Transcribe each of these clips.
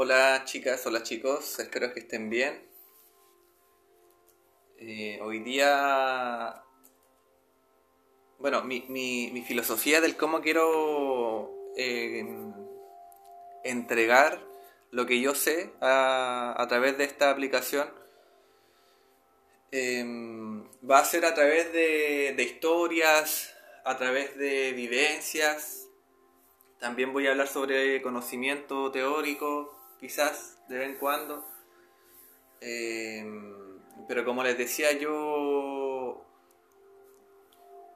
Hola chicas, hola chicos, espero que estén bien. Eh, hoy día, bueno, mi, filosofía del cómo quiero eh, entregar lo que yo sé a, través de esta aplicación em, va a ser a través de, de historias, a través de vivencias. También voy a hablar sobre conocimiento teórico, quizás de vez en cuando. Em, pero como les decía, yo.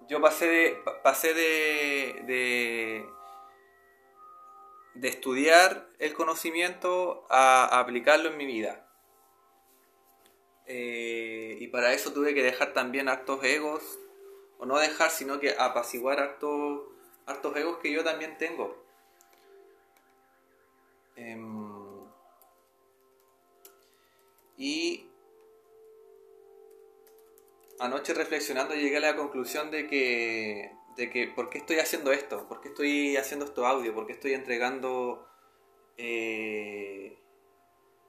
Yo pasé de. pasé de, de, estudiar el conocimiento a, aplicarlo en mi vida. Eh, y para eso tuve que dejar también hartos egos, o no dejar, sino que apaciguar hartos, hartos egos que yo también tengo. Em, y anoche reflexionando llegué a la conclusión de que, de que ¿por qué estoy haciendo esto? ¿Por qué estoy haciendo esto audio? ¿Por qué estoy entregando eh,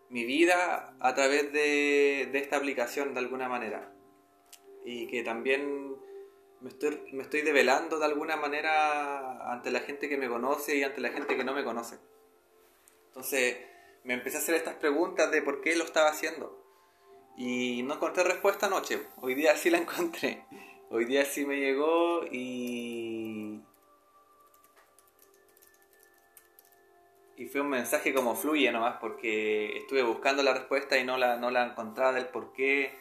mi vida a través de, de, esta aplicación de alguna manera? Y que también me estoy, me estoy develando de alguna manera ante la gente que me conoce y ante la gente que no me conoce. Entonces me empecé a hacer estas preguntas de por qué lo estaba haciendo. Y no encontré respuesta anoche. Hoy día sí la encontré. Hoy día sí me llegó y... Y fue un mensaje como fluye nomás porque estuve buscando la respuesta y no la, no la encontraba del por qué.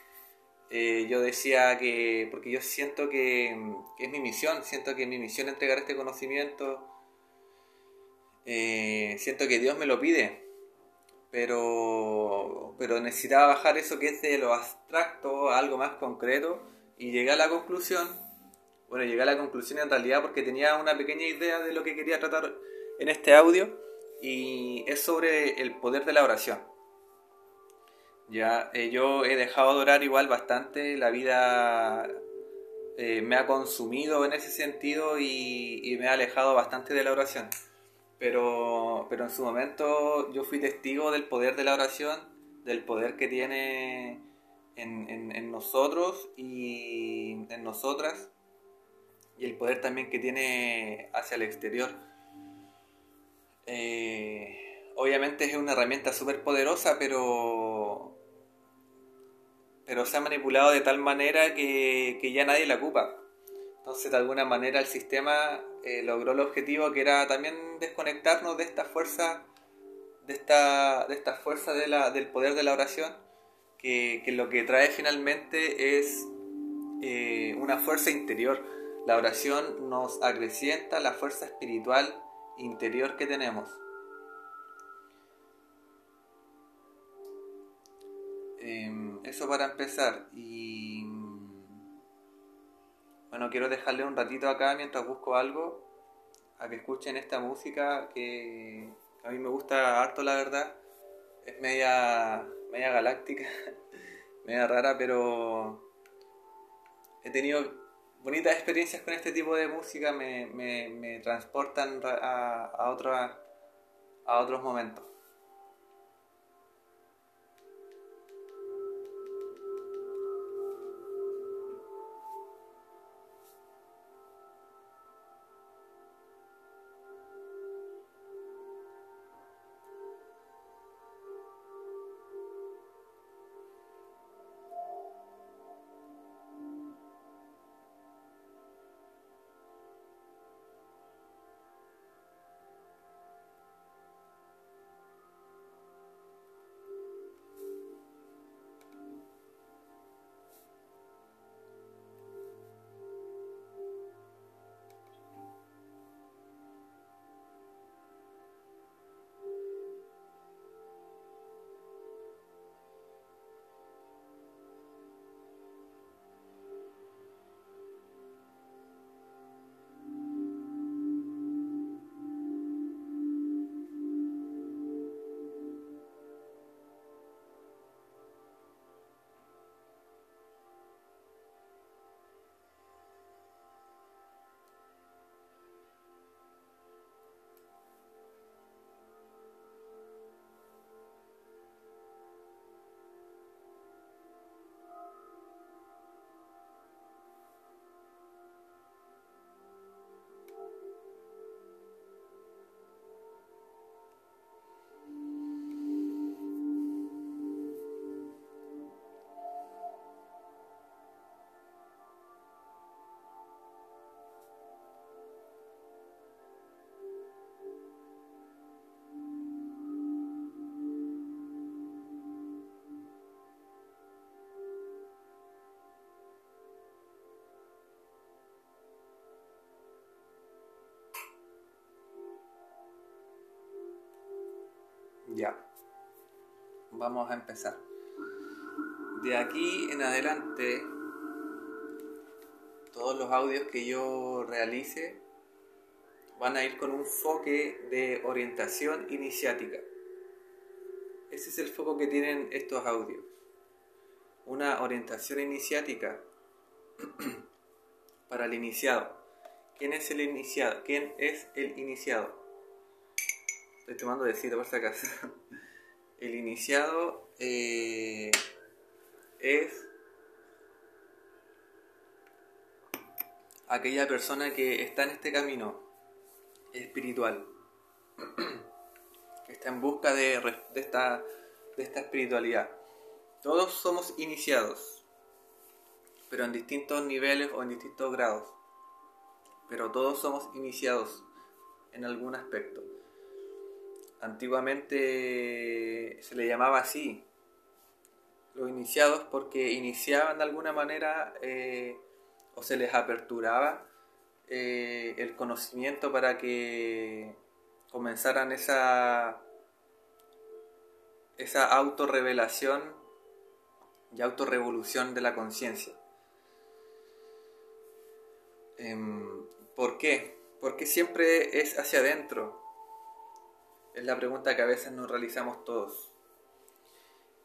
Eh, yo decía que, porque yo siento que, es mi misión, siento que mi misión entregar este conocimiento, eh, siento que Dios me lo pide, pero, pero necesitaba bajar eso que es de lo abstracto a algo más concreto y llegué a la conclusión, bueno, llegué a la conclusión en realidad porque tenía una pequeña idea de lo que quería tratar en este audio y es sobre el poder de la oración. Ya, eh, yo he dejado de orar igual bastante, la vida eh, me ha consumido en ese sentido y me ha alejado bastante de la oración pero, pero en su momento yo fui testigo del poder de la oración, del poder que tiene en, nosotros y en nosotras, y el poder también que tiene hacia el exterior. Eh, obviamente es una herramienta súper poderosa, pero, pero se ha manipulado de tal manera que, que ya nadie la ocupa. Entonces, de alguna manera, el sistema eh, logró el objetivo que era también desconectarnos de esta fuerza, de esta, de fuerza de la, del poder de la oración, que, lo que trae finalmente es eh, una fuerza interior. La oración nos acrecienta la fuerza espiritual interior que tenemos. Em, eso para empezar. Y bueno, quiero dejarle un ratito acá mientras busco algo, a que escuchen esta música que a mí me gusta harto, la verdad. Es media, media galáctica, media rara, pero he tenido bonitas experiencias con este tipo de música, me, me, transportan a, a, a otros momentos. Ya. Vamos a empezar. De aquí en adelante, todos los audios que yo realice van a ir con un foque de orientación iniciática. Ese es el foco que tienen estos audios. Una orientación iniciática para el iniciado. ¿Quién es el iniciado? ¿Quién es el iniciado? Estoy tomando de cita por si acaso. El iniciado eh, es aquella persona que está en este camino espiritual, está en busca de, esta, de esta espiritualidad. Todos somos iniciados, pero en distintos niveles o en distintos grados. Pero todos somos iniciados en algún aspecto. Antiguamente se le llamaba así, los iniciados, porque iniciaban de alguna manera eh, o se les aperturaba eh, el conocimiento para que comenzaran esa, esa autorrevelación y autorrevolución de la conciencia. Em, ¿Por qué? Porque siempre es hacia adentro. Es la pregunta que a veces nos realizamos todos.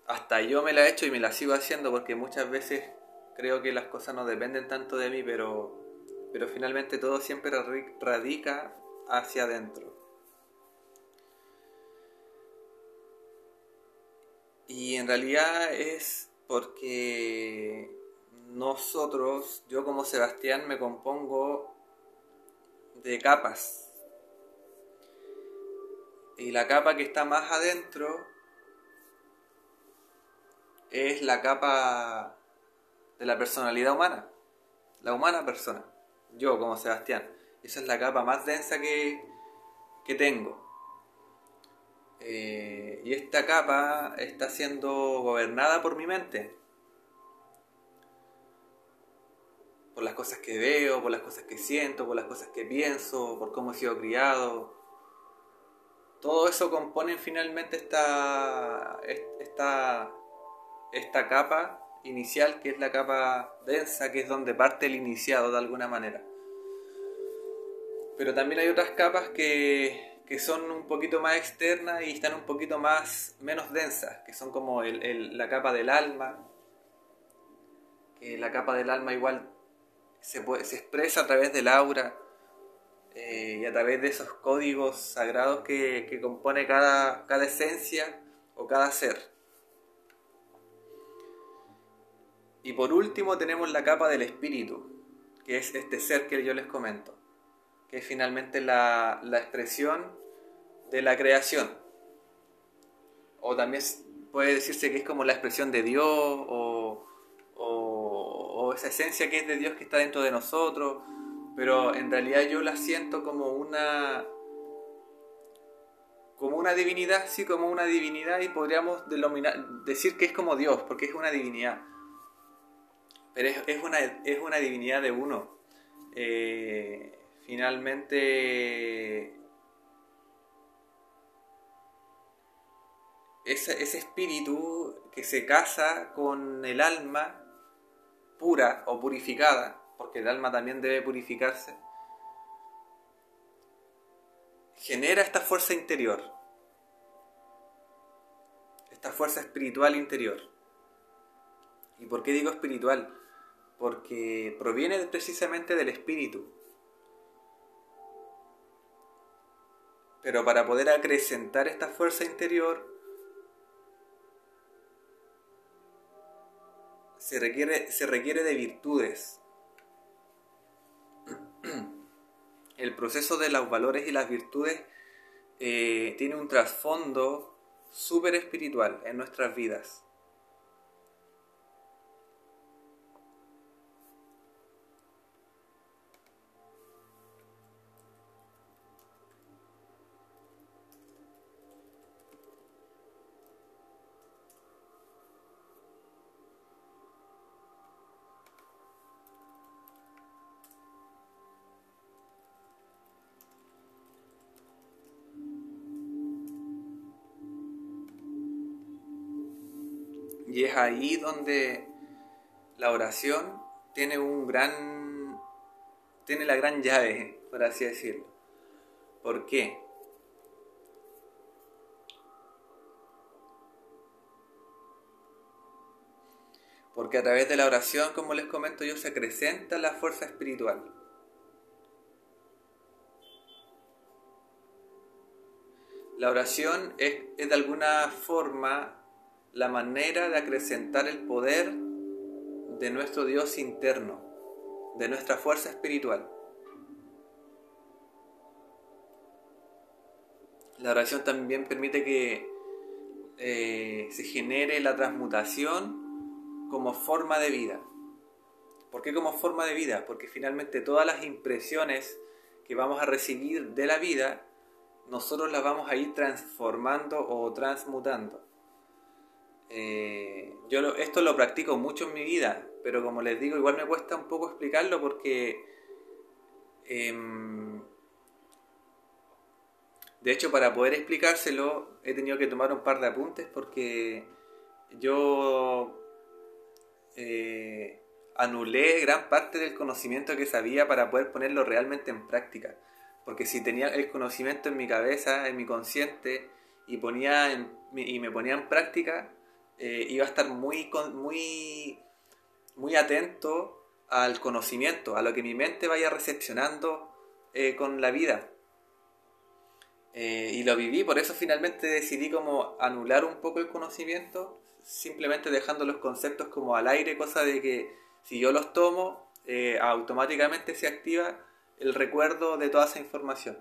Hasta yo me la he hecho y me la sigo haciendo porque muchas veces creo que las cosas no dependen tanto de mí, pero, pero finalmente todo siempre radica hacia adentro. Y en realidad es porque nosotros, yo como Sebastián, me compongo de capas. Y la capa que está más adentro es la capa de la personalidad humana, la humana persona, yo como Sebastián. Esa es la capa más densa que, que tengo. Eh, y esta capa está siendo gobernada por mi mente. Por las cosas que veo, por las cosas que siento, por las cosas que pienso, por cómo he sido criado. Todo eso compone finalmente esta, esta, esta capa inicial, que es la capa densa, que es donde parte el iniciado de alguna manera. Pero también hay otras capas que, que son un poquito más externas y están un poquito más menos densas, que son como el, la capa del alma, que la capa del alma igual se, puede, se expresa a través del aura eh, y a través de esos códigos sagrados que, que compone cada, cada esencia o cada ser. Y por último tenemos la capa del espíritu, que es este ser que yo les comento, que es finalmente la, expresión de la creación. O también puede decirse que es como la expresión de Dios o, esa esencia que es de Dios que está dentro de nosotros, pero en realidad yo la siento como una como una divinidad, sí, como una divinidad y podríamos denominar, decir que es como Dios, porque es una divinidad pero es, una, es una divinidad de uno. Eh, finalmente, ese, ese espíritu que se casa con el alma pura o purificada, porque el alma también debe purificarse, genera esta fuerza interior, esta fuerza espiritual interior. ¿Y por qué digo espiritual? porque proviene precisamente del espíritu. Pero para poder acrecentar esta fuerza interior, se requiere, se requiere de virtudes. El proceso de los valores y las virtudes eh, tiene un trasfondo súper espiritual en nuestras vidas. Ahí donde la oración tiene un gran. tiene la gran llave, por así decirlo. ¿Por qué? Porque a través de la oración, como les comento yo, se acrecenta la fuerza espiritual. La oración es, es de alguna forma la manera de acrecentar el poder de nuestro Dios interno, de nuestra fuerza espiritual. La oración también permite que eh, se genere la transmutación como forma de vida. ¿Por qué como forma de vida? Porque finalmente todas las impresiones que vamos a recibir de la vida, nosotros las vamos a ir transformando o transmutando. Eh, yo esto lo practico mucho en mi vida, pero como les digo, igual me cuesta un poco explicarlo porque... Em, de hecho, para poder explicárselo, he tenido que tomar un par de apuntes porque yo eh, anulé gran parte del conocimiento que sabía para poder ponerlo realmente en práctica. Porque si tenía el conocimiento en mi cabeza, en mi consciente, y, ponía y me ponía en práctica, eh, iba a estar muy, muy, muy atento al conocimiento, a lo que mi mente vaya recepcionando eh, con la vida. Eh, y lo viví, por eso finalmente decidí como anular un poco el conocimiento, simplemente dejando los conceptos como al aire, cosa de que si yo los tomo, automáticamente se activa el recuerdo de toda esa información.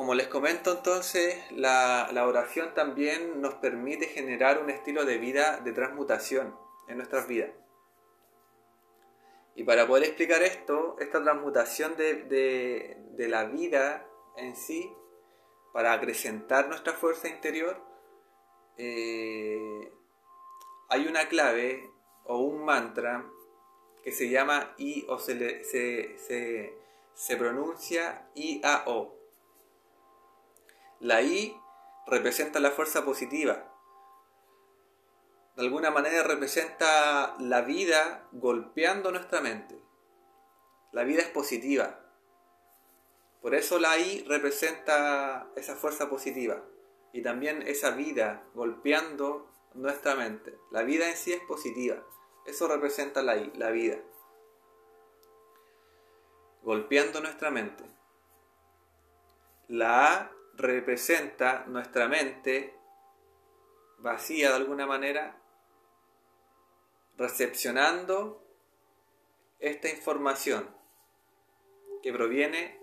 Como les comento entonces, la, oración también nos permite generar un estilo de vida de transmutación en nuestras vidas. Y para poder explicar esto, esta transmutación de, la vida en sí, para acrecentar nuestra fuerza interior, eh, hay una clave o un mantra que se llama I o se, se, se, se pronuncia I-A-O. La I representa la fuerza positiva. De alguna manera representa la vida golpeando nuestra mente. La vida es positiva. Por eso la I representa esa fuerza positiva y también esa vida golpeando nuestra mente. La vida en sí es positiva. Eso representa la I, la vida. Golpeando nuestra mente. La A representa nuestra mente vacía de alguna manera, recepcionando esta información que proviene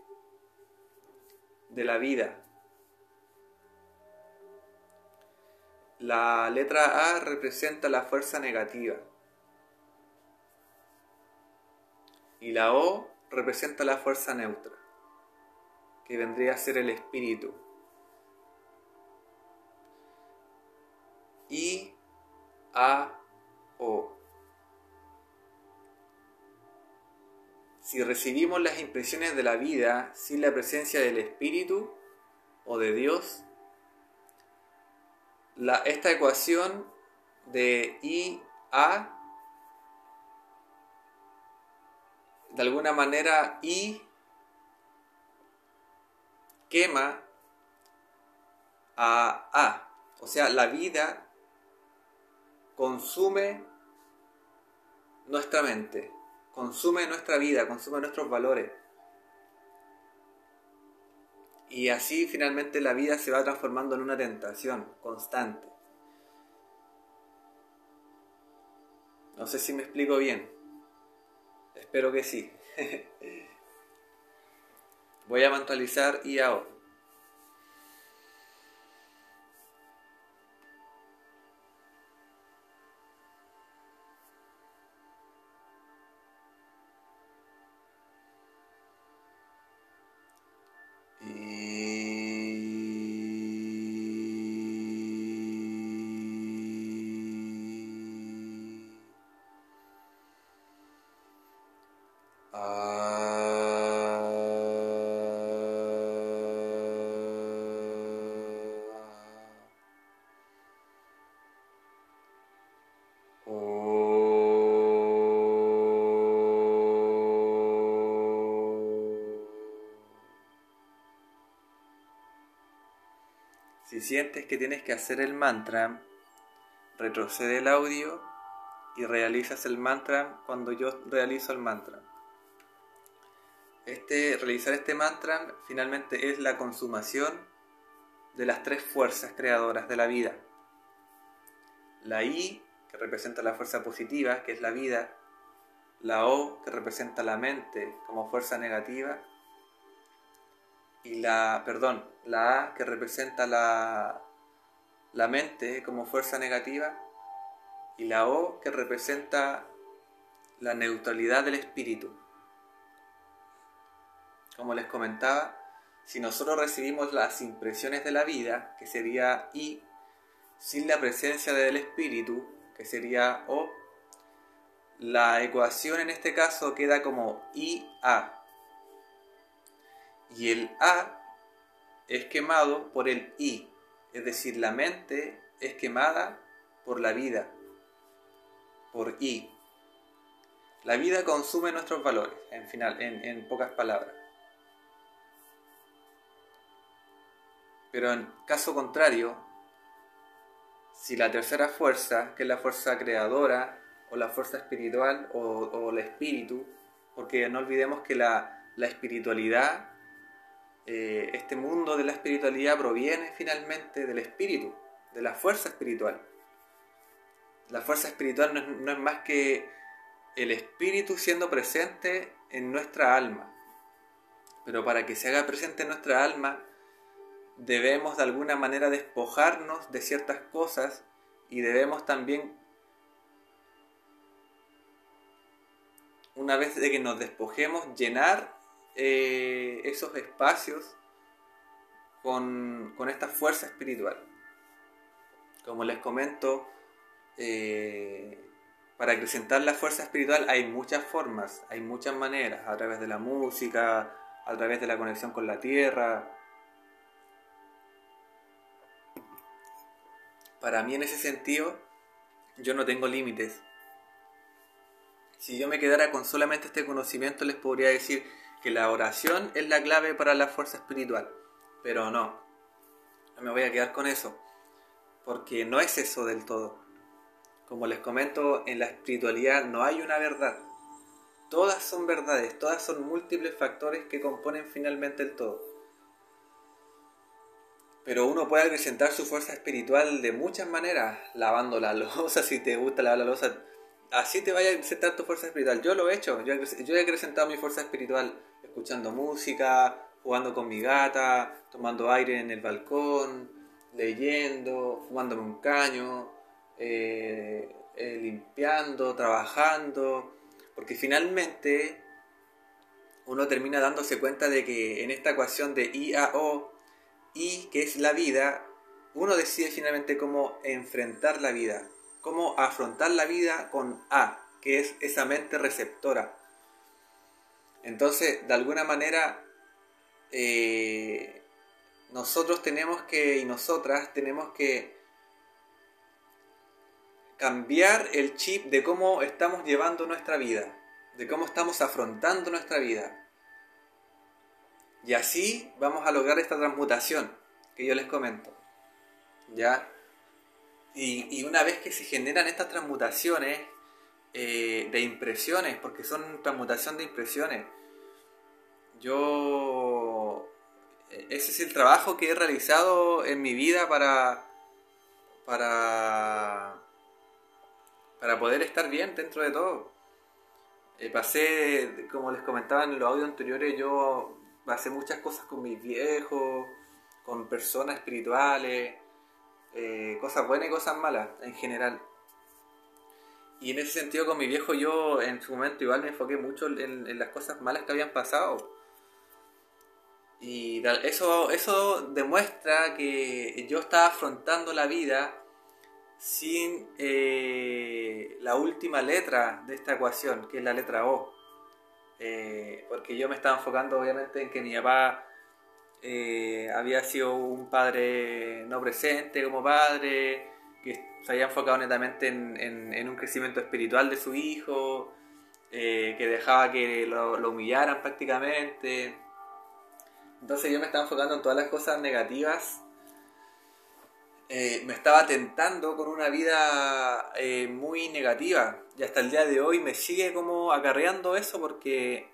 de la vida. La letra A representa la fuerza negativa y la O representa la fuerza neutra, que vendría a ser el espíritu. I, A, O. Si recibimos las impresiones de la vida sin la presencia del Espíritu o de Dios, la, esta ecuación de I, A, de alguna manera I quema a A. O sea, la vida consume nuestra mente, consume nuestra vida, consume nuestros valores. Y así finalmente la vida se va transformando en una tentación constante. No sé si me explico bien. Espero que sí. Voy a mentalizar y ahora. Sientes que tienes que hacer el mantra, retrocede el audio y realizas el mantra cuando yo realizo el mantra. Este, realizar este mantra finalmente es la consumación de las tres fuerzas creadoras de la vida. La I, que representa la fuerza positiva, que es la vida. La O, que representa la mente como fuerza negativa. Y la, perdón, la A, que representa la, la mente como fuerza negativa. Y la O, que representa la neutralidad del espíritu. Como les comentaba, si nosotros recibimos las impresiones de la vida, que sería I, sin la presencia del espíritu, que sería O, la ecuación en este caso queda como IA. Y el A es quemado por el I, es decir, la mente es quemada por la vida, por I. La vida consume nuestros valores, en, final, en, pocas palabras. Pero en caso contrario, si la tercera fuerza, que es la fuerza creadora, o la fuerza espiritual, o, el espíritu, porque no olvidemos que la, espiritualidad, eh, este mundo de la espiritualidad proviene finalmente del espíritu, de la fuerza espiritual. La fuerza espiritual no es, más que el espíritu siendo presente en nuestra alma. Pero para que se haga presente en nuestra alma, debemos de alguna manera despojarnos de ciertas cosas y debemos también, una vez de que nos despojemos, llenar eh, esos espacios con, esta fuerza espiritual. Como les comento, eh, para acrecentar la fuerza espiritual hay muchas formas, hay muchas maneras, a través de la música, a través de la conexión con la tierra, para mí en ese sentido, yo no tengo límites. Si yo me quedara con solamente este conocimiento, les podría decir que la oración es la clave para la fuerza espiritual. Pero no, no me voy a quedar con eso, porque no es eso del todo. Como les comento, en la espiritualidad no hay una verdad. Todas son verdades, todas son múltiples factores que componen finalmente el todo. Pero uno puede acrecentar su fuerza espiritual de muchas maneras, lavando la losa, si te gusta lavar la losa. Así te vaya a acrecentar tu fuerza espiritual. Yo lo he hecho, yo, he acrecentado mi fuerza espiritual escuchando música, jugando con mi gata, tomando aire en el balcón, leyendo, fumándome un caño, eh, eh, limpiando, trabajando, porque finalmente uno termina dándose cuenta de que en esta ecuación de I a y que es la vida, uno decide finalmente cómo enfrentar la vida, cómo afrontar la vida con A, que es esa mente receptora. Entonces, de alguna manera, eh, nosotros tenemos que, y nosotras tenemos que cambiar el chip de cómo estamos llevando nuestra vida, de cómo estamos afrontando nuestra vida. Y así vamos a lograr esta transmutación que yo les comento. ¿Ya? Y, una vez que se generan estas transmutaciones eh, de impresiones, porque son transmutación de impresiones, yo... Ese es el trabajo que he realizado en mi vida para... para... para poder estar bien dentro de todo. Eh, pasé, como les comentaba en los audios anteriores, yo pasé muchas cosas con mis viejos, con personas espirituales, eh, cosas buenas y cosas malas en general. Y en ese sentido con mi viejo yo en su momento igual me enfoqué mucho en, las cosas malas que habían pasado. Y eso, eso demuestra que yo estaba afrontando la vida sin eh, la última letra de esta ecuación, que es la letra O. Eh, porque yo me estaba enfocando obviamente en que mi papá eh, había sido un padre no presente como padre, que se había enfocado netamente en, un crecimiento espiritual de su hijo, eh, que dejaba que lo, humillaran prácticamente. Entonces yo me estaba enfocando en todas las cosas negativas eh, me estaba tentando con una vida muy negativa. Y hasta el día de hoy me sigue como acarreando eso porque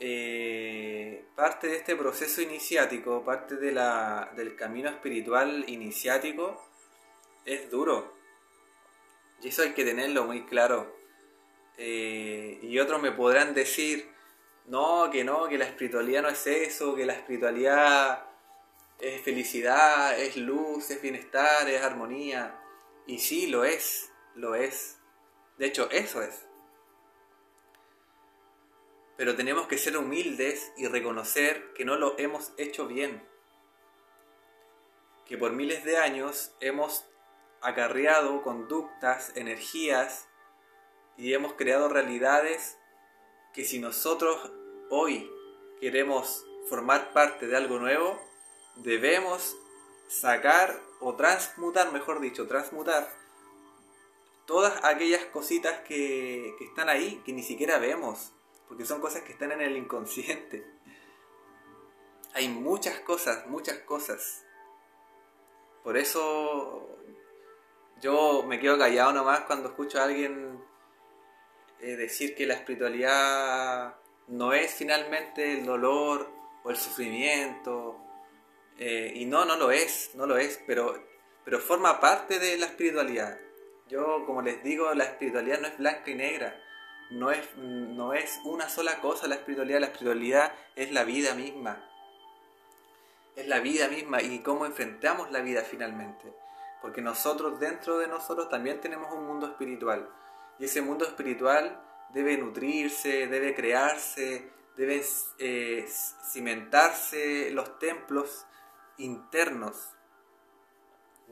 eh, parte de este proceso iniciático, parte de la, del camino espiritual iniciático, es duro. Y eso hay que tenerlo muy claro. y otros me podrán decir, no, que no, que la espiritualidad no es eso, que la espiritualidad es felicidad, es luz, es bienestar, es armonía. Y sí, lo es, lo es. De hecho, eso es. Pero tenemos que ser humildes y reconocer que no lo hemos hecho bien. Que por miles de años hemos acarreado conductas, energías y hemos creado realidades que si nosotros hoy queremos formar parte de algo nuevo, debemos sacar o transmutar, mejor dicho, transmutar todas aquellas cositas que, están ahí, que ni siquiera vemos, porque son cosas que están en el inconsciente. Hay muchas cosas, muchas cosas. Por eso yo me quedo callado nomás cuando escucho a alguien eh, decir que la espiritualidad no es finalmente el dolor o el sufrimiento eh, y no, no lo es, no lo es, pero, pero forma parte de la espiritualidad. Yo, como les digo, la espiritualidad no es blanca y negra, no es, no es una sola cosa la espiritualidad, la espiritualidad es la vida misma. Es la vida misma y cómo enfrentamos la vida finalmente. Porque nosotros, dentro de nosotros, también tenemos un mundo espiritual. Y ese mundo espiritual debe nutrirse, debe crearse, deben eh, cimentarse los templos internos.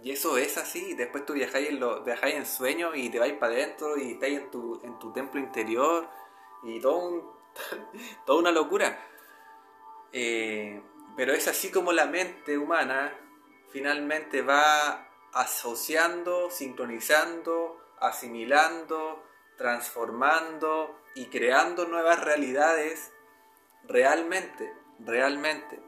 Y eso es así. Después tú viajáis en, lo, viajáis en sueño y te vais para adentro y estáis en tu, en tu templo interior y todo toda una locura. Eh, pero es así como la mente humana finalmente va asociando, sincronizando, asimilando, transformando y creando nuevas realidades realmente, realmente.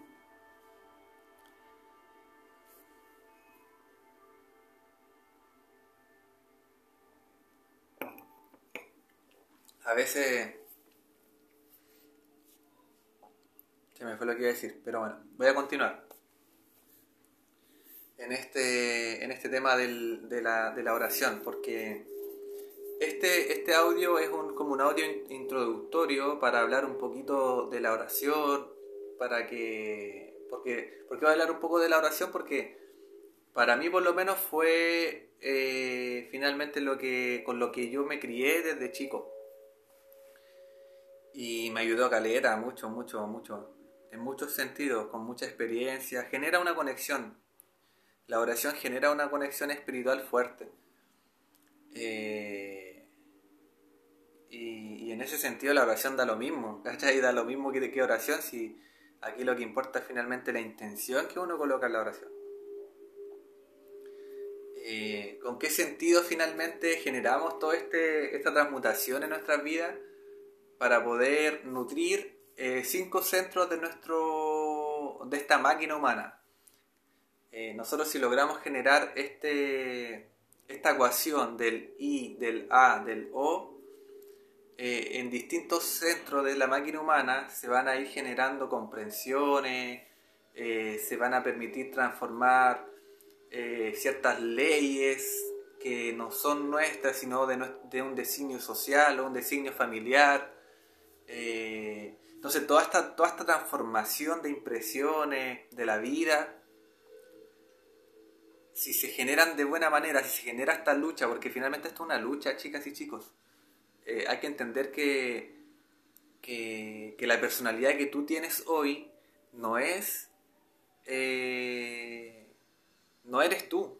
A veces... Se me fue lo que iba a decir, pero bueno, voy a continuar. En este, en este tema de, la, oración, porque este, este audio es un, como un audio introductorio para hablar un poquito de la oración, para que... Porque, ¿Por qué voy a hablar un poco de la oración? Porque para mí por lo menos fue eh, finalmente lo que, con lo que yo me crié desde chico. Y me ayudó a calera, mucho, mucho, mucho. En muchos sentidos, con mucha experiencia. Genera una conexión. La oración genera una conexión espiritual fuerte. Eh, y, en ese sentido la oración da lo mismo. ¿Cachai? Da lo mismo que de qué oración si aquí lo que importa es finalmente la intención que uno coloca en la oración. Eh, ¿Con qué sentido finalmente generamos toda este, esta transmutación en nuestras vidas? Para poder nutrir eh, cinco centros de, nuestro, de esta máquina humana. Eh, nosotros si logramos generar este, esta ecuación del I, del A, del O, eh, en distintos centros de la máquina humana se van a ir generando comprensiones, se van a permitir transformar ciertas leyes que no son nuestras, sino de, de un designio social o un designio familiar eh, entonces toda esta, toda esta transformación de impresiones de la vida, si se generan de buena manera, si se genera esta lucha, porque finalmente esto es una lucha, chicas y chicos, eh, hay que entender que, que, la personalidad que tú tienes hoy no es... Eh, no eres tú.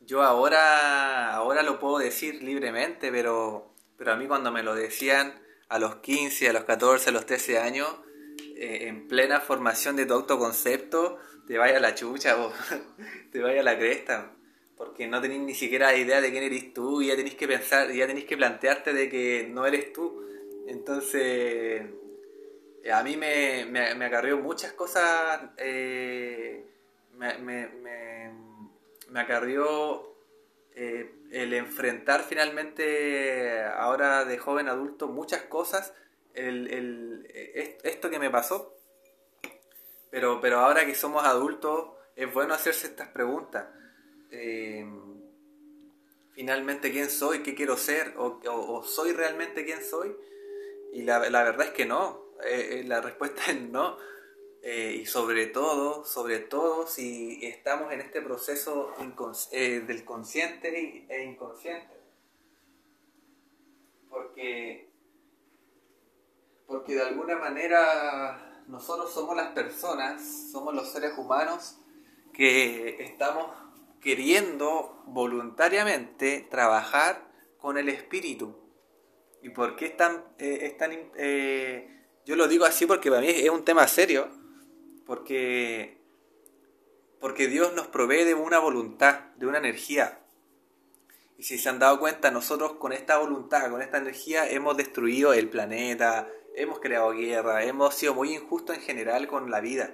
Yo ahora, ahora lo puedo decir libremente, pero pero a mí cuando me lo decían a los 15, a los 14, a los 13 años, eh, en plena formación de tu autoconcepto, te vaya la chucha, vos. te vaya a la cresta, porque no tenés ni siquiera idea de quién eres tú y ya tenés que pensar, ya tenés que plantearte de que no eres tú. Entonces, a mí me, me, acarreó muchas cosas eh, me, me, me, acarrió eh, el enfrentar finalmente ahora de joven adulto muchas cosas, el, esto que me pasó. Pero, pero ahora que somos adultos es bueno hacerse estas preguntas. Eh, finalmente, ¿quién soy? ¿Qué quiero ser? ¿O, soy realmente quién soy? Y la, la verdad es que no. Eh, la respuesta es no. Eh, y sobre todo, sobre todo si estamos en este proceso eh, del consciente e inconsciente. Porque, porque de alguna manera nosotros somos las personas, somos los seres humanos que estamos queriendo voluntariamente trabajar con el espíritu. ¿Y por qué es tan... es tan yo lo digo así porque para mí es un tema serio porque, porque Dios nos provee de una voluntad, de una energía. Y si se han dado cuenta, nosotros con esta voluntad, con esta energía, hemos destruido el planeta, hemos creado guerra, hemos sido muy injustos en general con la vida.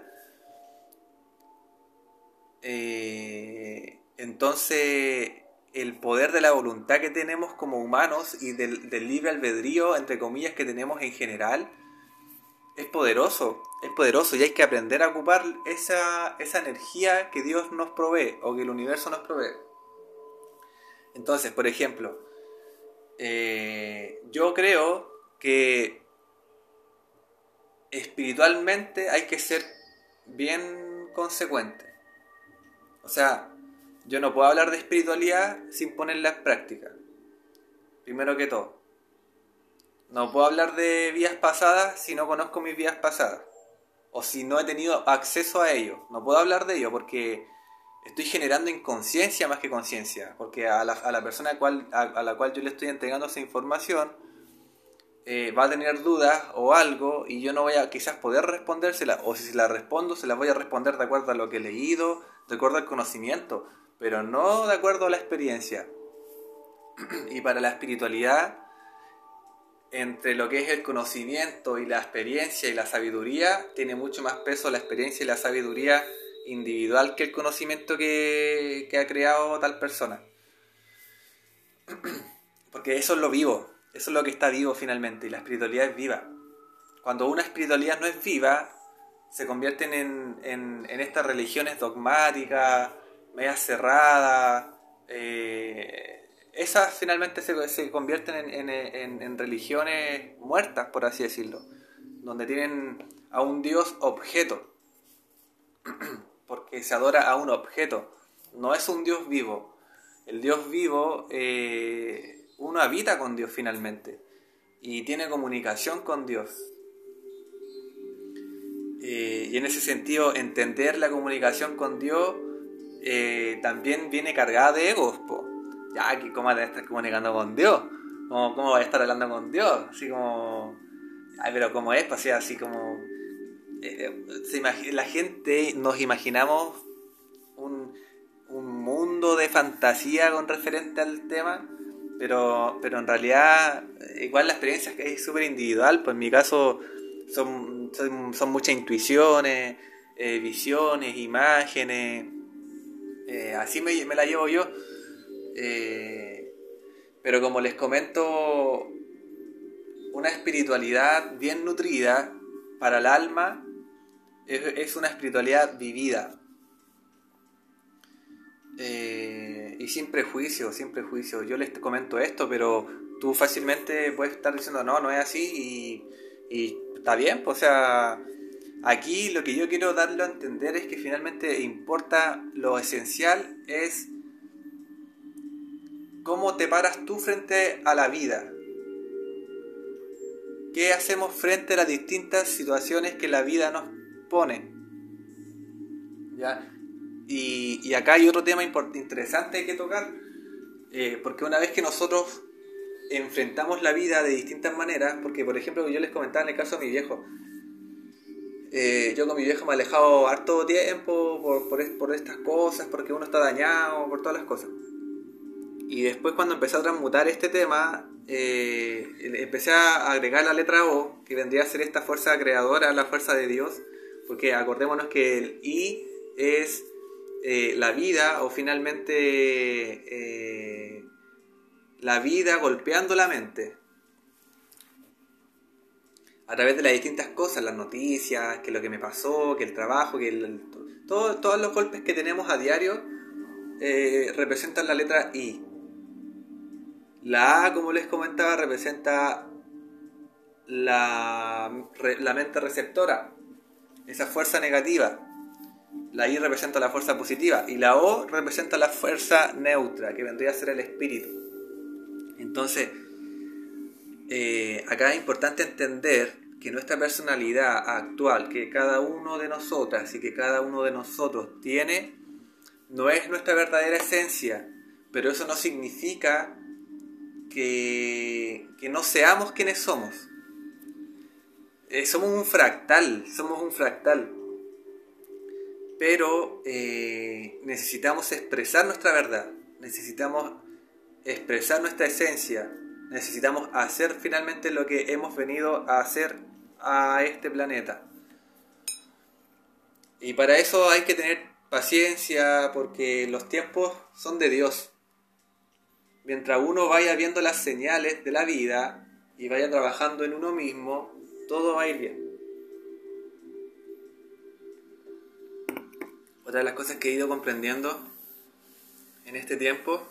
Eh, entonces, el poder de la voluntad que tenemos como humanos y del, del libre albedrío, entre comillas, que tenemos en general, es poderoso, es poderoso y hay que aprender a ocupar esa, energía que Dios nos provee o que el universo nos provee. Entonces, por ejemplo, eh, yo creo que espiritualmente hay que ser bien consecuente. O sea, yo no puedo hablar de espiritualidad sin ponerla en práctica. Primero que todo. No puedo hablar de vías pasadas si no conozco mis vías pasadas. O si no he tenido acceso a ello. No puedo hablar de ello porque estoy generando inconsciencia más que conciencia. Porque a la, a la persona a, cual, a, la cual yo le estoy entregando esa información eh, va a tener dudas o algo y yo no voy a quizás poder respondérsela. O si la respondo, se la voy a responder de acuerdo a lo que he leído, de acuerdo al conocimiento. Pero no de acuerdo a la experiencia. y para la espiritualidad entre lo que es el conocimiento y la experiencia y la sabiduría, tiene mucho más peso la experiencia y la sabiduría individual que el conocimiento que, ha creado tal persona. Porque eso es lo vivo, eso es lo que está vivo finalmente, y la espiritualidad es viva. Cuando una espiritualidad no es viva, se convierten en, en, estas religiones dogmáticas, medias cerradas, eh, esas finalmente se, convierten en, religiones muertas, por así decirlo, donde tienen a un dios objeto, porque se adora a un objeto, no es un dios vivo. El dios vivo, eh, uno habita con Dios finalmente y tiene comunicación con Dios. Eh, y en ese sentido, entender la comunicación con Dios eh, también viene cargada de egos. Po ya, ¿cómo vas a estar comunicando con Dios? ¿Cómo, ¿Cómo vas a estar hablando con Dios? Así como, ay, pero ¿cómo es? Así como, eh, la gente nos imaginamos un, un mundo de fantasía con referente al tema, pero, pero en realidad igual la experiencia es súper individual, pues en mi caso son, son, muchas intuiciones, eh, visiones, imágenes, eh, así me, la llevo yo. Eh, pero como les comento, una espiritualidad bien nutrida para el alma es, una espiritualidad vivida. Eh, y sin prejuicio, sin prejuicio. Yo les comento esto, pero tú fácilmente puedes estar diciendo, no, no es así y, está bien, pues, o sea, aquí lo que yo quiero darlo a entender es que finalmente importa lo esencial es ¿Cómo te paras tú frente a la vida? ¿Qué hacemos frente a las distintas situaciones que la vida nos pone? ¿Ya? Y, acá hay otro tema interesante que tocar, eh, porque una vez que nosotros enfrentamos la vida de distintas maneras, porque por ejemplo yo les comentaba en el caso de mi viejo, eh, yo con mi viejo me he alejado harto tiempo por, por, estas cosas, porque uno está dañado, por todas las cosas. Y después cuando empecé a transmutar este tema, eh, empecé a agregar la letra O, que vendría a ser esta fuerza creadora, la fuerza de Dios, porque acordémonos que el I es eh, la vida o finalmente eh, la vida golpeando la mente a través de las distintas cosas, las noticias, que lo que me pasó, que el trabajo, que el, todos los golpes que tenemos a diario representan la letra I. La A, como les comentaba, representa la, mente receptora, esa fuerza negativa. La I representa la fuerza positiva y la O representa la fuerza neutra, que vendría a ser el espíritu. Entonces, eh, acá es importante entender que nuestra personalidad actual, que cada uno de nosotras y que cada uno de nosotros tiene, no es nuestra verdadera esencia, pero eso no significa que, no seamos quienes somos. Eh, somos un fractal, somos un fractal. Pero eh, necesitamos expresar nuestra verdad, necesitamos expresar nuestra esencia, necesitamos hacer finalmente lo que hemos venido a hacer a este planeta. Y para eso hay que tener paciencia porque los tiempos son de Dios. Mientras uno vaya viendo las señales de la vida y vaya trabajando en uno mismo, todo va a ir bien. Otra de las cosas que he ido comprendiendo en este tiempo,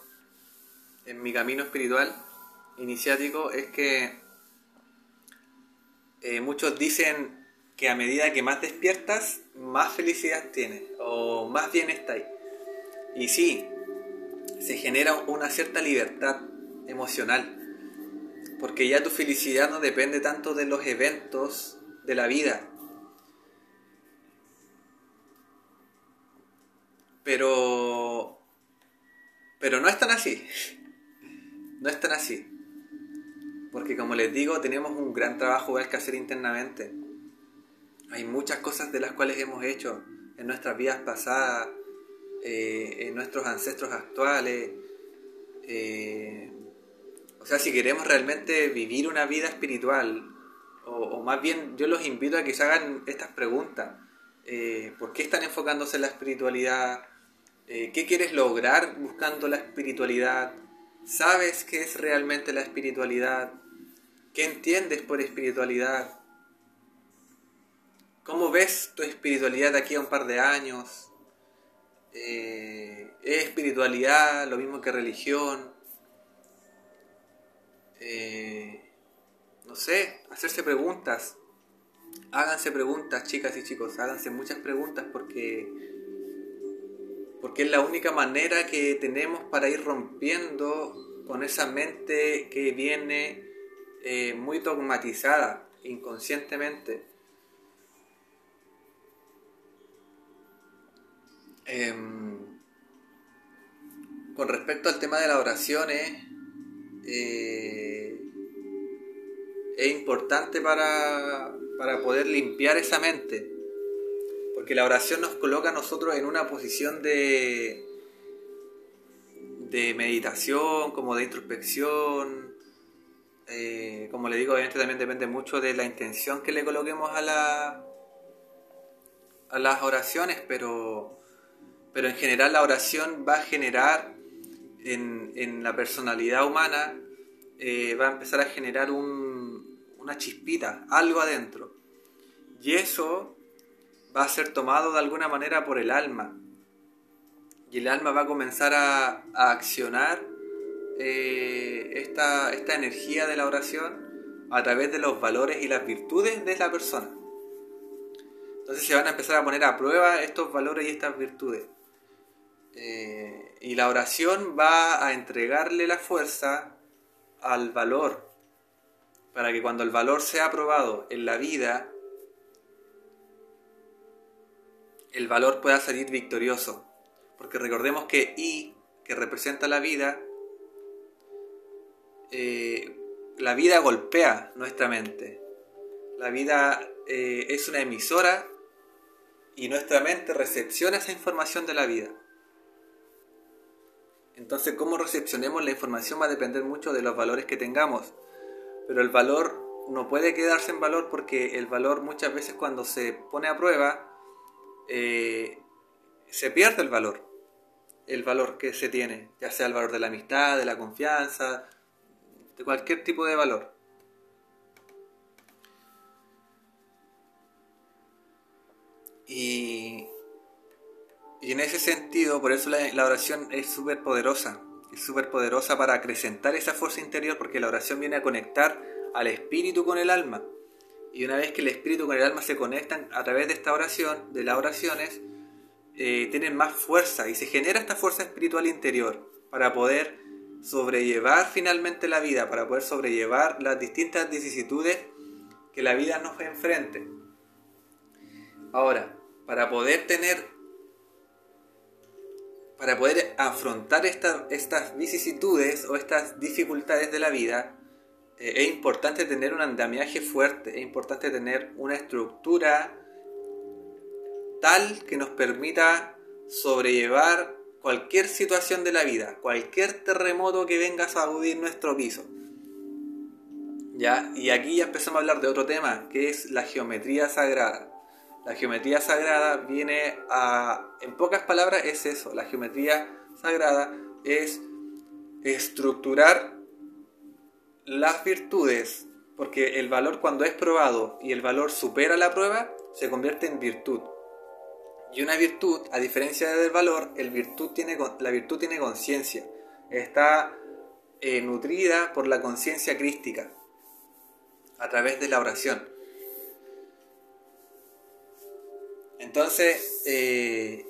en mi camino espiritual, iniciático, es que eh, muchos dicen que a medida que más despiertas, más felicidad tienes o más bien estás. Y sí, se genera una cierta libertad emocional porque ya tu felicidad no depende tanto de los eventos de la vida. Pero pero no es tan así. No es tan así. Porque como les digo, tenemos un gran trabajo que hacer internamente. Hay muchas cosas de las cuales hemos hecho en nuestras vidas pasadas, eh, nuestros ancestros actuales, eh, o sea, si queremos realmente vivir una vida espiritual, o, más bien yo los invito a que se hagan estas preguntas. Eh, ¿Por qué están enfocándose en la espiritualidad? Eh, ¿Qué quieres lograr buscando la espiritualidad? ¿Sabes qué es realmente la espiritualidad? ¿Qué entiendes por espiritualidad? ¿Cómo ves tu espiritualidad de aquí a un par de años? Eh, ¿Es espiritualidad lo mismo que religión? Eh, no sé, hacerse preguntas. Háganse preguntas, chicas y chicos, háganse muchas preguntas porque porque es la única manera que tenemos para ir rompiendo con esa mente que viene eh, muy dogmatizada inconscientemente. Em, con respecto al tema de las oraciones, eh, es importante para, para poder limpiar esa mente. Porque la oración nos coloca a nosotros en una posición de, de meditación, como de introspección. Eh, como le digo, obviamente también depende mucho de la intención que le coloquemos a, la, a las oraciones, pero, pero en general la oración va a generar en, la personalidad humana eh, va a empezar a generar una chispita, algo adentro. Y eso va a ser tomado de alguna manera por el alma. Y el alma va a comenzar a, accionar eh, esta, esta energía de la oración a través de los valores y las virtudes de la persona. Entonces se van a empezar a poner a prueba estos valores y estas virtudes. Eh, y la oración va a entregarle la fuerza al valor, para que cuando el valor sea aprobado en la vida, el valor pueda salir victorioso. Porque recordemos que I, que representa la vida, eh, la vida golpea nuestra mente. La vida eh, es una emisora y nuestra mente recepciona esa información de la vida. Entonces, cómo recepcionemos la información va a depender mucho de los valores que tengamos. Pero el valor no puede quedarse en valor porque el valor muchas veces cuando se pone a prueba eh, se pierde el valor, el valor que se tiene, ya sea el valor de la amistad, de la confianza, de cualquier tipo de valor. Y, en ese sentido, por eso la, oración es súper poderosa, es súper poderosa para acrecentar esa fuerza interior, porque la oración viene a conectar al espíritu con el alma. Y una vez que el espíritu con el alma se conectan a través de esta oración, de las oraciones, eh, tienen más fuerza y se genera esta fuerza espiritual interior para poder sobrellevar finalmente la vida, para poder sobrellevar las distintas vicisitudes que la vida nos enfrente. Ahora, para poder tener, para poder afrontar estas vicisitudes o estas dificultades de la vida, eh, es importante tener un andamiaje fuerte, es importante tener una estructura tal que nos permita sobrellevar cualquier situación de la vida, cualquier terremoto que venga a sacudir nuestro piso. ¿Ya? Y aquí ya empezamos a hablar de otro tema, que es la geometría sagrada. La geometría sagrada viene a, en pocas palabras, es eso. La geometría sagrada es estructurar las virtudes, porque el valor cuando es probado y el valor supera la prueba, se convierte en virtud. Y una virtud, a diferencia del valor, el virtud tiene, la virtud tiene conciencia. Está eh, nutrida por la conciencia crística a través de la oración. Entonces, eh,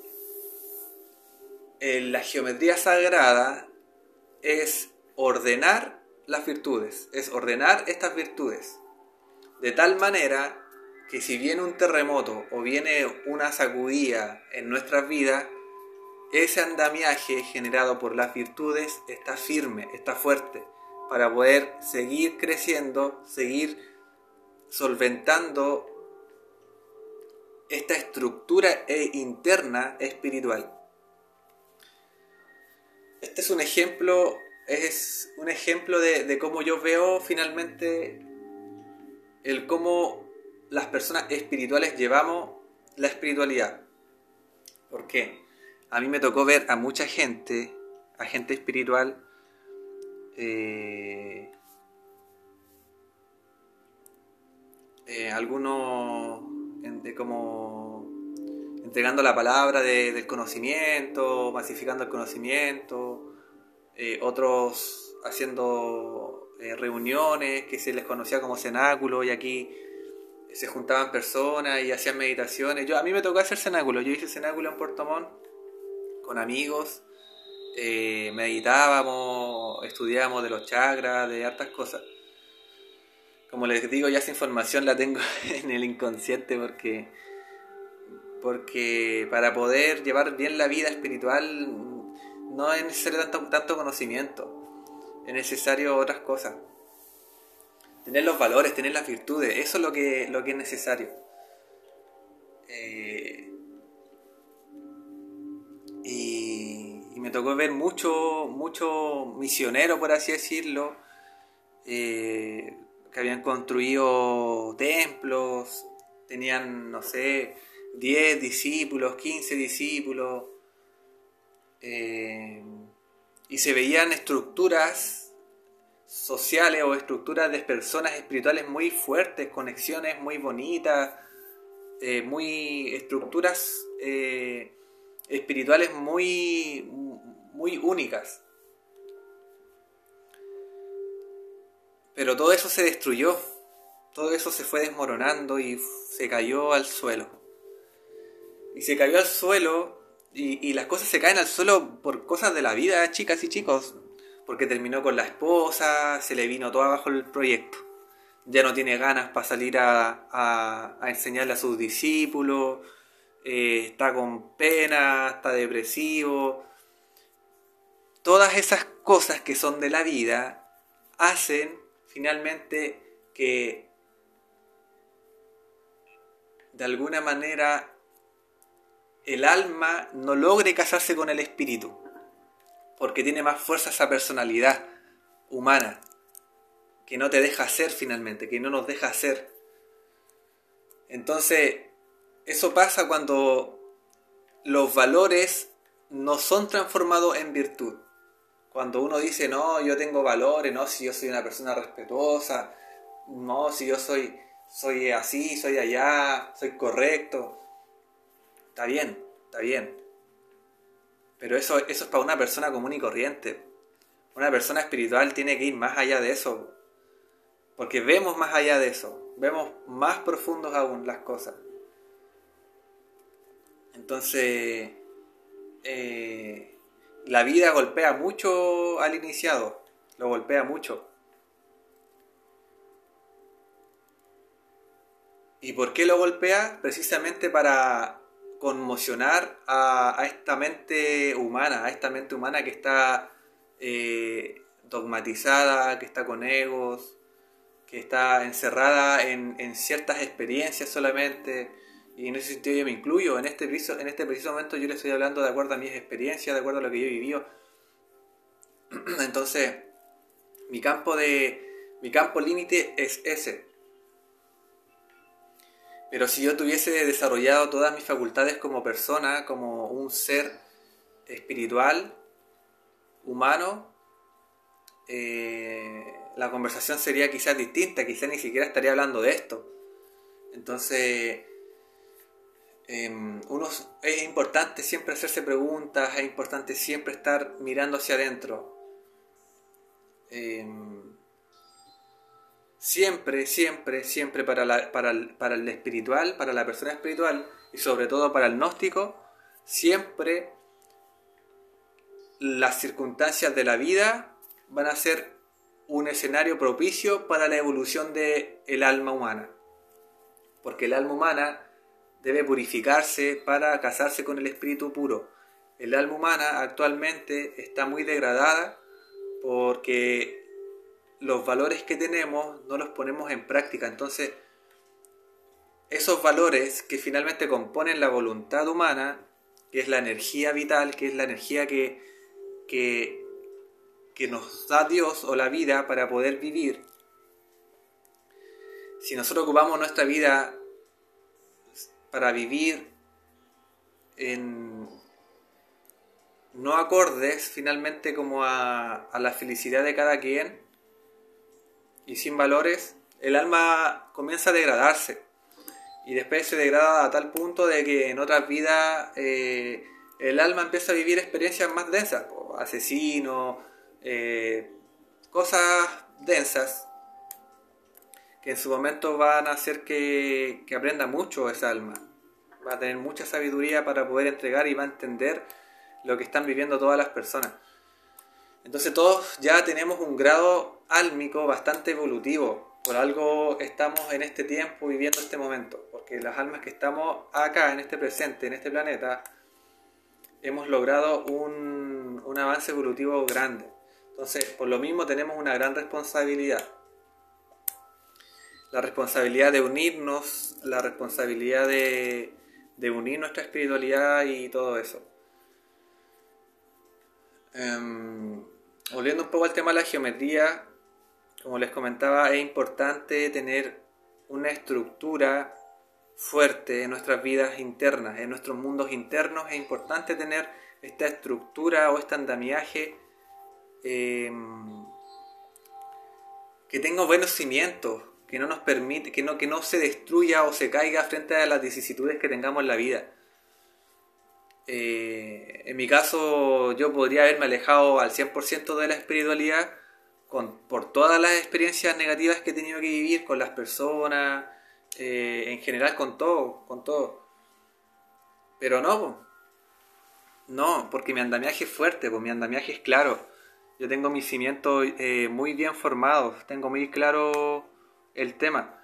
la geometría sagrada es ordenar las virtudes, es ordenar estas virtudes, de tal manera que si viene un terremoto o viene una sacudida en nuestras vidas, ese andamiaje generado por las virtudes está firme, está fuerte, para poder seguir creciendo, seguir solventando esta estructura e interna espiritual. Este es un ejemplo es un ejemplo de, cómo yo veo finalmente el cómo las personas espirituales llevamos la espiritualidad. ¿Por qué? A mí me tocó ver a mucha gente, a gente espiritual, eh, eh, algunos como entregando la palabra del conocimiento, masificando el conocimiento, eh, otros haciendo eh, reuniones que se les conocía como cenáculo y aquí se juntaban personas y hacían meditaciones. Yo, a mí me tocó hacer cenáculo, yo hice cenáculo en Puerto Montt con amigos, eh, meditábamos, estudiábamos de los chakras, de hartas cosas. Como les digo, ya esa información la tengo en el inconsciente porque porque para poder llevar bien la vida espiritual no es necesario tanto, tanto conocimiento, es necesario otras cosas. Tener los valores, tener las virtudes, eso es lo que, lo que es necesario. Eh, y, me tocó ver mucho, mucho misionero, por así decirlo, eh, que habían construido templos, tenían, no sé, 10 discípulos, 15 discípulos, eh, y se veían estructuras sociales o estructuras de personas espirituales muy fuertes, conexiones muy bonitas, eh, muy estructuras eh, espirituales muy, muy únicas. Pero todo eso se destruyó, todo eso se fue desmoronando y se cayó al suelo. Y se cayó al suelo y, las cosas se caen al suelo por cosas de la vida, chicas y chicos. Porque terminó con la esposa, se le vino todo abajo el proyecto. Ya no tiene ganas para salir a, enseñarle a sus discípulos. Eh, está con pena, está depresivo. Todas esas cosas que son de la vida hacen finalmente que de alguna manera el alma no logre casarse con el espíritu, porque tiene más fuerza esa personalidad humana, que no te deja ser finalmente, que no nos deja ser. Entonces, eso pasa cuando los valores no son transformados en virtud. Cuando uno dice, no, yo tengo valores, no, si yo soy una persona respetuosa, no, si yo soy, soy así, soy allá, soy correcto. Está bien, está bien. Pero eso, eso es para una persona común y corriente. Una persona espiritual tiene que ir más allá de eso. Porque vemos más allá de eso. Vemos más profundos aún las cosas. Entonces, eh, la vida golpea mucho al iniciado. Lo golpea mucho. ¿Y por qué lo golpea? Precisamente para conmocionar a, esta mente humana, a esta mente humana que está eh, dogmatizada, que está con egos, que está encerrada en, ciertas experiencias solamente. Y en ese sentido yo me incluyo. En este, preciso, en este preciso momento yo le estoy hablando de acuerdo a mis experiencias, de acuerdo a lo que yo he vivido. Entonces, mi campo de. Mi campo límite es ese. Pero si yo tuviese desarrollado todas mis facultades como persona, como un ser espiritual, humano, eh, la conversación sería quizás distinta, quizás ni siquiera estaría hablando de esto. Entonces, em, uno, es importante siempre hacerse preguntas, es importante siempre estar mirando hacia adentro. Em, siempre, siempre, siempre para, para, para el espiritual, para la persona espiritual y sobre todo para el gnóstico, siempre las circunstancias de la vida van a ser un escenario propicio para la evolución del el alma humana. Porque el alma humana debe purificarse para casarse con el espíritu puro. El alma humana actualmente está muy degradada porque los valores que tenemos no los ponemos en práctica. Entonces, esos valores que finalmente componen la voluntad humana, que es la energía vital, que es la energía que, que, que nos da Dios o la vida para poder vivir, si nosotros ocupamos nuestra vida para vivir en no acordes finalmente como a, la felicidad de cada quien, y sin valores, el alma comienza a degradarse. Y después se degrada a tal punto de que en otras vidas eh, el alma empieza a vivir experiencias más densas, asesinos, eh, cosas densas, en su momento van a hacer que, aprenda mucho esa alma. Va a tener mucha sabiduría para poder entregar y va a entender lo que están viviendo todas las personas. Entonces todos ya tenemos un grado álmico bastante evolutivo. Por algo estamos en este tiempo viviendo este momento. Porque las almas que estamos acá, en este presente, en este planeta, hemos logrado un avance evolutivo grande. Entonces, por lo mismo tenemos una gran responsabilidad. La responsabilidad de unirnos, la responsabilidad de, unir nuestra espiritualidad y todo eso. Um, volviendo un poco al tema de la geometría, como les comentaba, es importante tener una estructura fuerte en nuestras vidas internas, en nuestros mundos internos. Es importante tener esta estructura o este andamiaje em, que tenga buenos cimientos, que no nos permite, que no, que no se destruya o se caiga frente a las vicisitudes que tengamos en la vida. Eh, en mi caso, yo podría haberme alejado al 100% de la espiritualidad con, por todas las experiencias negativas que he tenido que vivir con las personas, eh, en general con todo, con todo. Pero no, no, porque mi andamiaje es fuerte, pues mi andamiaje es claro. Yo tengo mis cimientos eh, muy bien formados, tengo muy claro el tema.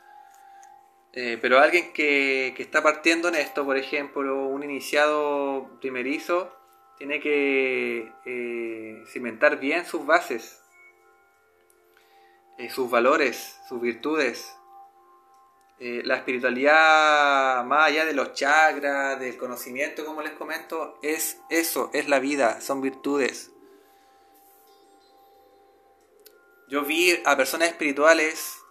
Eh, pero alguien que, está partiendo en esto, por ejemplo, un iniciado primerizo, tiene que eh, cimentar bien sus bases, eh, sus valores, sus virtudes. la espiritualidad, más allá de los chakras, del conocimiento, como les comento, es eso, es la vida, son virtudes. Yo vi a personas espirituales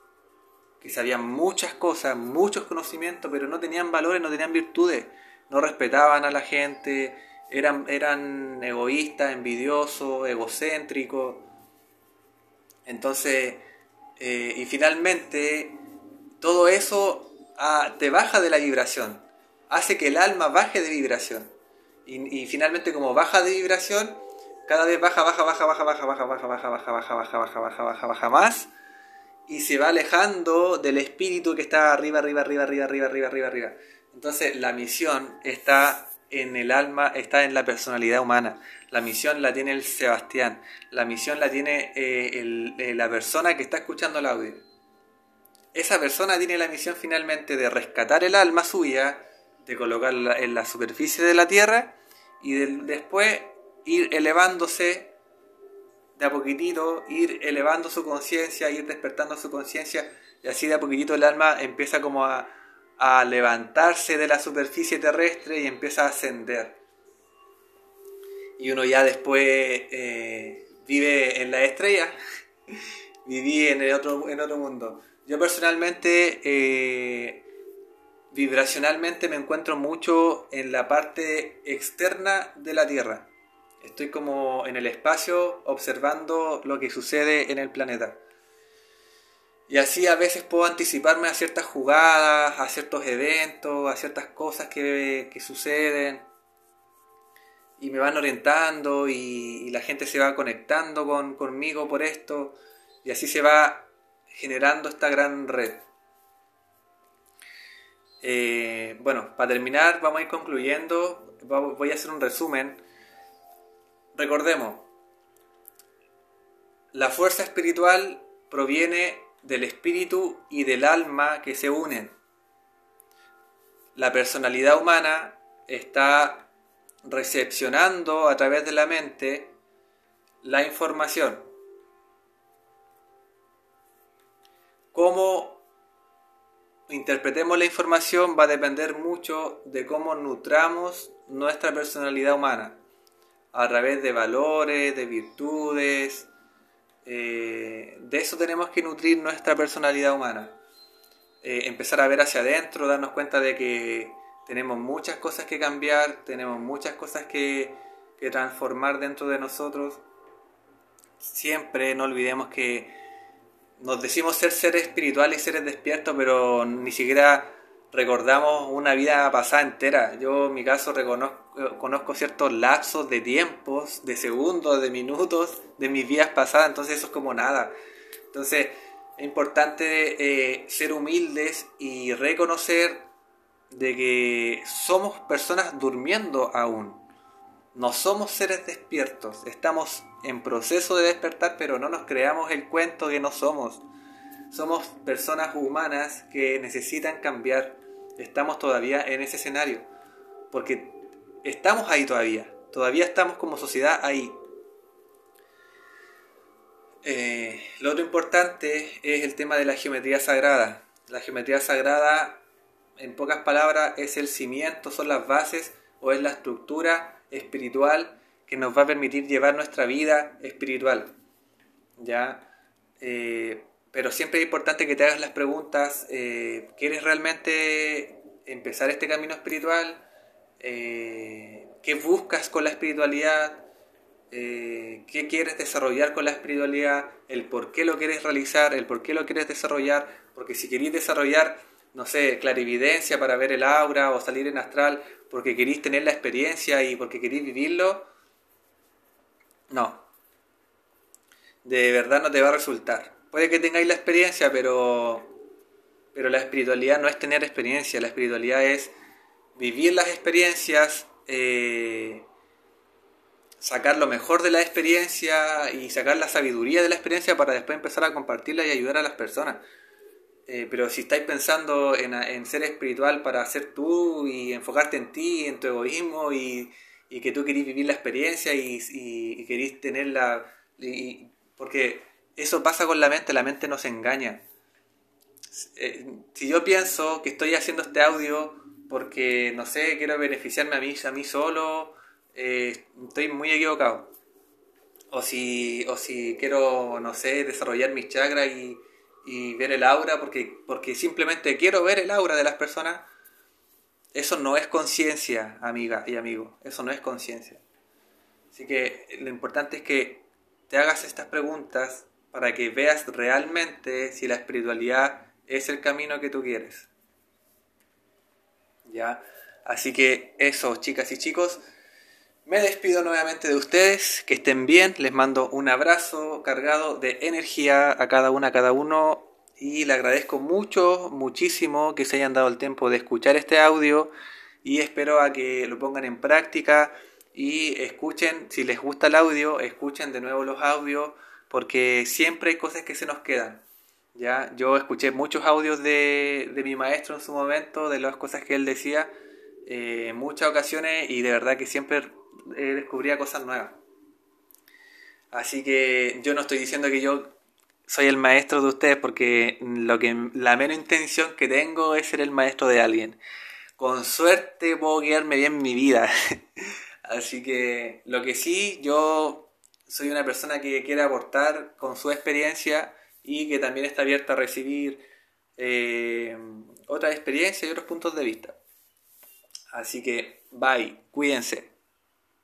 que sabían muchas cosas, muchos conocimientos, pero no tenían valores, no tenían virtudes. no respetaban a la gente, eran, eran egoístas, envidiosos, egocéntricos. Entonces, eh, y finalmente, todo eso ah, te baja de la vibración, hace que el alma baje de vibración. Y, y, finalmente, como baja de vibración, cada vez baja, baja, baja, baja, baja, baja, baja, baja, baja, baja, baja, baja, baja, baja, baja más. Y se va alejando del espíritu que está arriba, arriba, arriba, arriba, arriba, arriba, arriba, arriba. Entonces, la misión está en el alma, está en la personalidad humana. La misión la tiene el Sebastián. La misión la tiene eh, la persona que está escuchando el audio. Esa persona tiene la misión finalmente de rescatar el alma suya, de colocarla en la superficie de la tierra y después ir elevándose de a poquitito, ir elevando su conciencia, ir despertando su conciencia y así de a poquitito el alma empieza como a, a levantarse de la superficie terrestre y empieza a ascender. Y uno ya después eh, vive en la estrella, viví en, otro, en otro mundo. Yo personalmente, eh, vibracionalmente me encuentro mucho en la parte externa de la Tierra. Estoy como en el espacio observando lo que sucede en el planeta. Y así a veces puedo anticiparme a ciertas jugadas, a ciertos eventos, a ciertas cosas que, suceden. Y me van orientando y, la gente se va conectando con, conmigo por esto. Y así se va generando esta gran red. Eh, bueno, para terminar vamos a ir concluyendo. Voy a hacer un resumen. Recordemos, la fuerza espiritual proviene del espíritu y del alma que se unen. La personalidad humana está recepcionando a través de la mente la información. Cómo interpretemos la información va a depender mucho de cómo nutramos nuestra personalidad humana, a través de valores, de virtudes, eh, de eso tenemos que nutrir nuestra personalidad humana. Eh, empezar a ver hacia adentro, darnos cuenta de que tenemos muchas cosas que cambiar, tenemos muchas cosas que, que transformar dentro de nosotros. Siempre no olvidemos que nos decimos ser seres espirituales y seres despiertos, pero ni siquiera recordamos una vida pasada entera. Yo en mi caso reconozco, conozco ciertos lapsos de tiempos, de segundos, de minutos de mis vidas pasadas, entonces eso es como nada. Entonces es importante eh, ser humildes y reconocer de que somos personas durmiendo aún. No somos seres despiertos, estamos en proceso de despertar, pero no nos creamos el cuento que no somos. Somos personas humanas que necesitan cambiar estamos todavía en ese escenario. Porque estamos ahí todavía. Todavía estamos como sociedad ahí. Eh, lo otro importante es el tema de la geometría sagrada. La geometría sagrada, en pocas palabras, es el cimiento, son las bases o es la estructura espiritual que nos va a permitir llevar nuestra vida espiritual. ¿Ya? Eh, pero siempre es importante que te hagas las preguntas, eh, ¿quieres realmente empezar este camino espiritual? Eh, ¿Qué buscas con la espiritualidad? Eh, ¿Qué quieres desarrollar con la espiritualidad? El por qué lo quieres realizar, el por qué lo quieres desarrollar. Porque si queréis desarrollar, no sé, clarividencia para ver el aura o salir en astral, porque queréis tener la experiencia y porque queréis vivirlo, no. De verdad no te va a resultar puede que tengáis la experiencia, pero, pero la espiritualidad no es tener experiencia, la espiritualidad es vivir las experiencias, eh, sacar lo mejor de la experiencia y sacar la sabiduría de la experiencia para después empezar a compartirla y ayudar a las personas. Eh, pero si estáis pensando en, ser espiritual para ser tú y enfocarte en ti, en tu egoísmo y, que tú querís vivir la experiencia y, y, querís tenerla... porque eso pasa con la mente, la mente nos engaña. Eh, si yo pienso que estoy haciendo este audio porque, no sé, quiero beneficiarme a mí, a mí solo, eh, estoy muy equivocado. O si, o si quiero, no sé, desarrollar mis chakras y, y ver el aura porque, porque simplemente quiero ver el aura de las personas, eso no es conciencia, amiga y amigo. Eso no es conciencia. Así que lo importante es que te hagas estas preguntas para que veas realmente si la espiritualidad es el camino que tú quieres. ¿Ya? Así que eso, chicas y chicos. Me despido nuevamente de ustedes, que estén bien, les mando un abrazo cargado de energía a cada una, a cada uno y le agradezco mucho, muchísimo que se hayan dado el tiempo de escuchar este audio y espero a que lo pongan en práctica y escuchen, si les gusta el audio, escuchen de nuevo los audios porque siempre hay cosas que se nos quedan. ¿ya? Yo escuché muchos audios de, de mi maestro en su momento, de las cosas que él decía eh, en muchas ocasiones y de verdad que siempre eh, descubría cosas nuevas. Así que yo no estoy diciendo que yo soy el maestro de ustedes porque lo que la menos intención que tengo es ser el maestro de alguien. Con suerte puedo guiarme bien mi vida. Así que lo que sí, yo soy una persona que quiere aportar con su experiencia y que también está abierta a recibir eh, otras experiencias y otros puntos de vista. Así que, bye, cuídense.